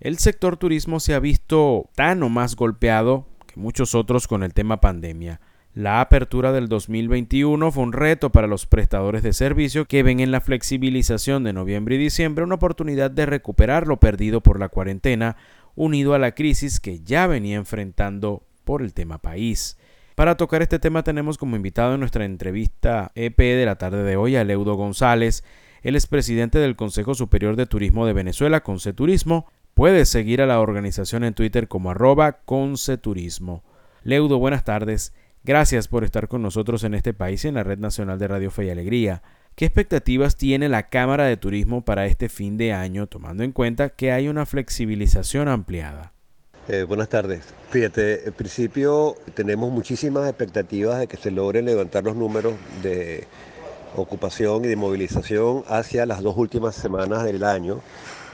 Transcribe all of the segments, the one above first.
el sector turismo se ha visto tan o más golpeado que muchos otros con el tema pandemia. La apertura del 2021 fue un reto para los prestadores de servicio que ven en la flexibilización de noviembre y diciembre una oportunidad de recuperar lo perdido por la cuarentena, unido a la crisis que ya venía enfrentando por el tema país. Para tocar este tema tenemos como invitado en nuestra entrevista EP de la tarde de hoy a Leudo González, el expresidente del Consejo Superior de Turismo de Venezuela, Conceturismo. Puedes seguir a la organización en Twitter como arroba Conceturismo. Leudo, buenas tardes. Gracias por estar con nosotros en este país y en la Red Nacional de Radio Fe y Alegría. ¿Qué expectativas tiene la Cámara de Turismo para este fin de año, tomando en cuenta que hay una flexibilización ampliada? Eh, buenas tardes. Fíjate, en principio tenemos muchísimas expectativas de que se logren levantar los números de ocupación y de movilización hacia las dos últimas semanas del año,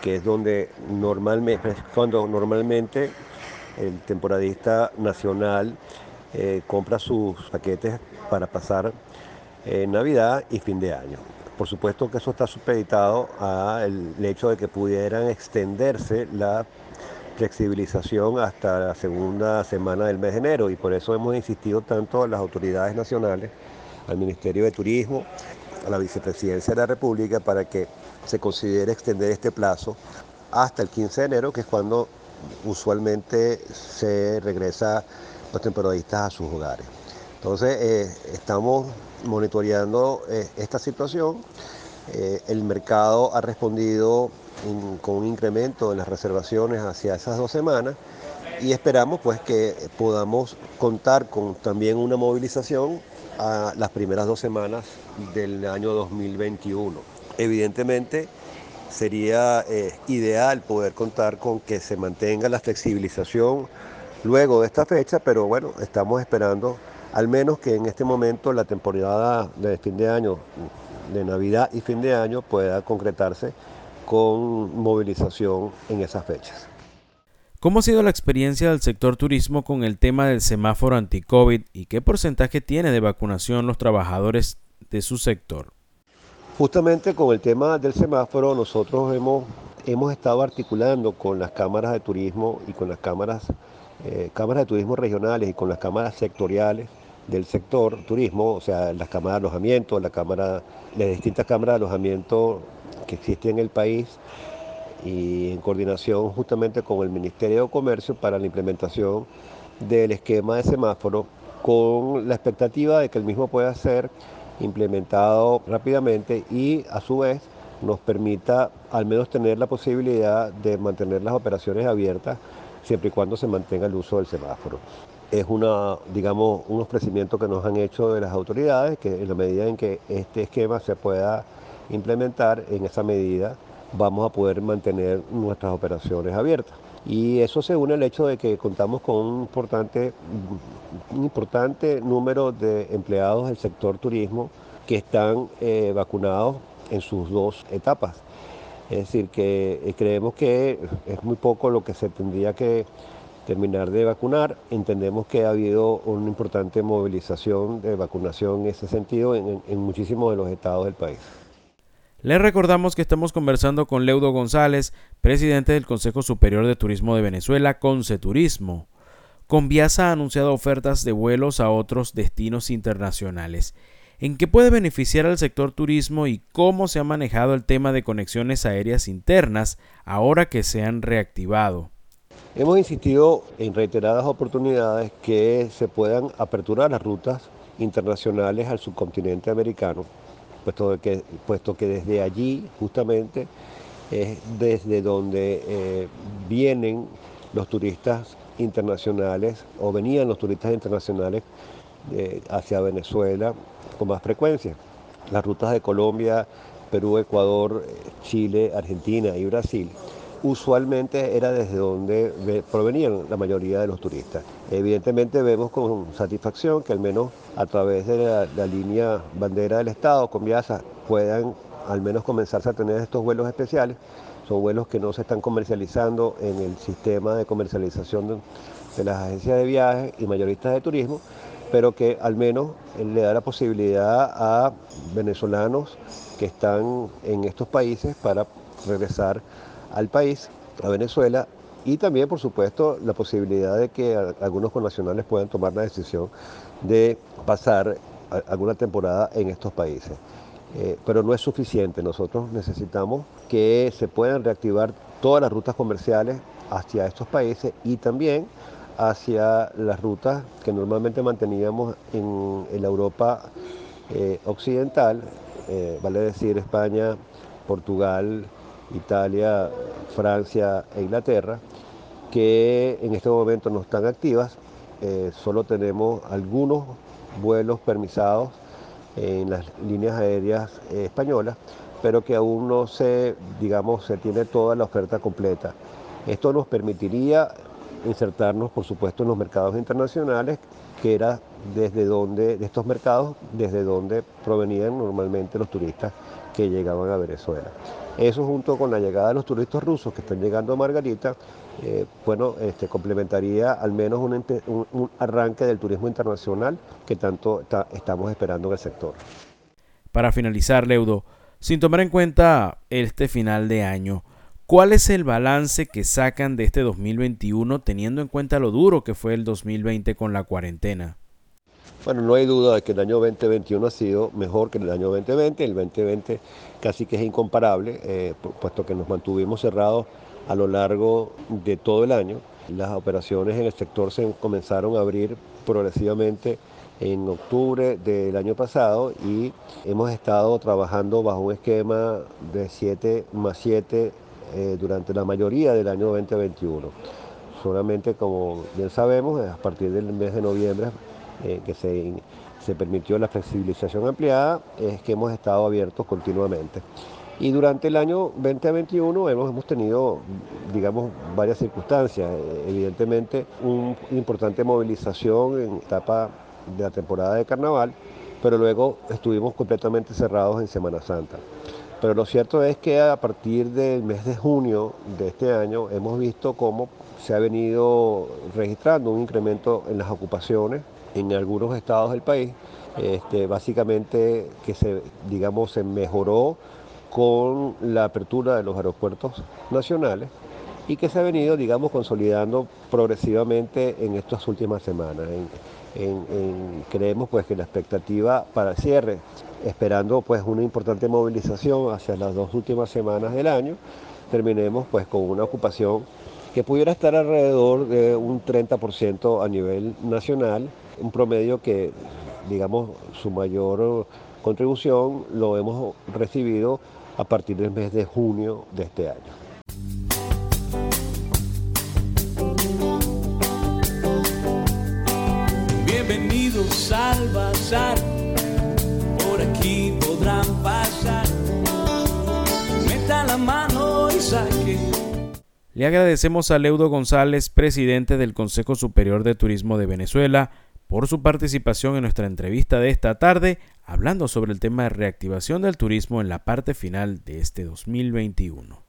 que es donde normalmente, cuando normalmente el temporadista nacional eh, compra sus paquetes para pasar eh, Navidad y fin de año. Por supuesto que eso está supeditado al hecho de que pudieran extenderse la flexibilización hasta la segunda semana del mes de enero y por eso hemos insistido tanto a las autoridades nacionales, al Ministerio de Turismo, a la Vicepresidencia de la República para que se considere extender este plazo hasta el 15 de enero, que es cuando usualmente se regresa los temporadistas a sus hogares. Entonces, eh, estamos monitoreando eh, esta situación. Eh, el mercado ha respondido con un incremento en las reservaciones hacia esas dos semanas y esperamos pues que podamos contar con también una movilización a las primeras dos semanas del año 2021. Evidentemente sería ideal poder contar con que se mantenga la flexibilización luego de esta fecha, pero bueno, estamos esperando al menos que en este momento la temporada de fin de año, de Navidad y fin de año pueda concretarse con movilización en esas fechas. ¿Cómo ha sido la experiencia del sector turismo con el tema del semáforo anti-COVID y qué porcentaje tiene de vacunación los trabajadores de su sector? Justamente con el tema del semáforo nosotros hemos, hemos estado articulando con las cámaras de turismo y con las cámaras eh, cámaras de turismo regionales y con las cámaras sectoriales del sector turismo, o sea, las cámaras de alojamiento, la cámara, las distintas cámaras de alojamiento que existen en el país y en coordinación justamente con el Ministerio de Comercio para la implementación del esquema de semáforo con la expectativa de que el mismo pueda ser implementado rápidamente y a su vez nos permita al menos tener la posibilidad de mantener las operaciones abiertas siempre y cuando se mantenga el uso del semáforo. Es una, digamos, un ofrecimiento que nos han hecho de las autoridades, que en la medida en que este esquema se pueda implementar, en esa medida vamos a poder mantener nuestras operaciones abiertas. Y eso se une al hecho de que contamos con un importante, importante número de empleados del sector turismo que están eh, vacunados en sus dos etapas. Es decir, que eh, creemos que es muy poco lo que se tendría que terminar de vacunar. Entendemos que ha habido una importante movilización de vacunación en ese sentido en, muchísimos de los estados del país. Les recordamos que estamos conversando con Leudo González, presidente del Consejo Superior de Turismo de Venezuela, Conceturismo. Conviasa ha anunciado ofertas de vuelos a otros destinos internacionales en qué puede beneficiar al sector turismo y cómo se ha manejado el tema de conexiones aéreas internas ahora que se han reactivado. Hemos insistido en reiteradas oportunidades que se puedan aperturar las rutas internacionales al subcontinente americano, puesto que, puesto que desde allí justamente es desde donde eh, vienen los turistas internacionales o venían los turistas internacionales eh, hacia Venezuela con más frecuencia. Las rutas de Colombia, Perú, Ecuador, Chile, Argentina y Brasil usualmente era desde donde provenían la mayoría de los turistas. Evidentemente vemos con satisfacción que al menos a través de la, línea bandera del Estado con Viasa puedan al menos comenzarse a tener estos vuelos especiales. Son vuelos que no se están comercializando en el sistema de comercialización de, de las agencias de viajes y mayoristas de turismo, pero que al menos le da la posibilidad a venezolanos que están en estos países para regresar al país a Venezuela y también, por supuesto, la posibilidad de que algunos connacionales puedan tomar la decisión de pasar alguna temporada en estos países. Eh, pero no es suficiente, nosotros necesitamos que se puedan reactivar todas las rutas comerciales hacia estos países y también hacia las rutas que normalmente manteníamos en, la Europa eh, occidental, eh, vale decir España, Portugal, Italia, Francia e Inglaterra, que en este momento no están activas. Eh, solo tenemos algunos vuelos permisados en las líneas aéreas españolas, pero que aún no se, digamos, se tiene toda la oferta completa. Esto nos permitiría insertarnos, por supuesto, en los mercados internacionales, que era desde donde, de estos mercados, desde donde provenían normalmente los turistas que llegaban a Venezuela. Eso junto con la llegada de los turistas rusos que están llegando a Margarita, eh, bueno, este, complementaría al menos un, arranque del turismo internacional que tanto estamos esperando en el sector. Para finalizar, Leudo, sin tomar en cuenta este final de año, ¿Cuál es el balance que sacan de este 2021 teniendo en cuenta lo duro que fue el 2020 con la cuarentena? Bueno, no hay duda de que el año 2021 ha sido mejor que el año 2020. El 2020 casi que es incomparable, eh, puesto que nos mantuvimos cerrados a lo largo de todo el año. Las operaciones en el sector se comenzaron a abrir progresivamente en octubre del año pasado y hemos estado trabajando bajo un esquema de 7 más 7 eh, durante la mayoría del año 2021. Solamente, como bien sabemos, a partir del mes de noviembre eh, que se, se permitió la flexibilización ampliada, es que hemos estado abiertos continuamente. Y durante el año 2021 hemos, hemos tenido, digamos, varias circunstancias. Eh, evidentemente, una importante movilización en etapa de la temporada de carnaval, pero luego estuvimos completamente cerrados en Semana Santa. Pero lo cierto es que a partir del mes de junio de este año hemos visto cómo se ha venido registrando un incremento en las ocupaciones en algunos estados del país, este, básicamente que se, digamos, se mejoró con la apertura de los aeropuertos nacionales y que se ha venido, digamos, consolidando progresivamente en estas últimas semanas. creemos pues que la expectativa para el cierre esperando pues una importante movilización hacia las dos últimas semanas del año, terminemos pues con una ocupación que pudiera estar alrededor de un 30% a nivel nacional, un promedio que digamos su mayor contribución lo hemos recibido a partir del mes de junio de este año. Bienvenidos al Bazar aquí podrán pasar. Meta la mano y saque. Le agradecemos a Leudo González, presidente del Consejo Superior de Turismo de Venezuela, por su participación en nuestra entrevista de esta tarde, hablando sobre el tema de reactivación del turismo en la parte final de este 2021.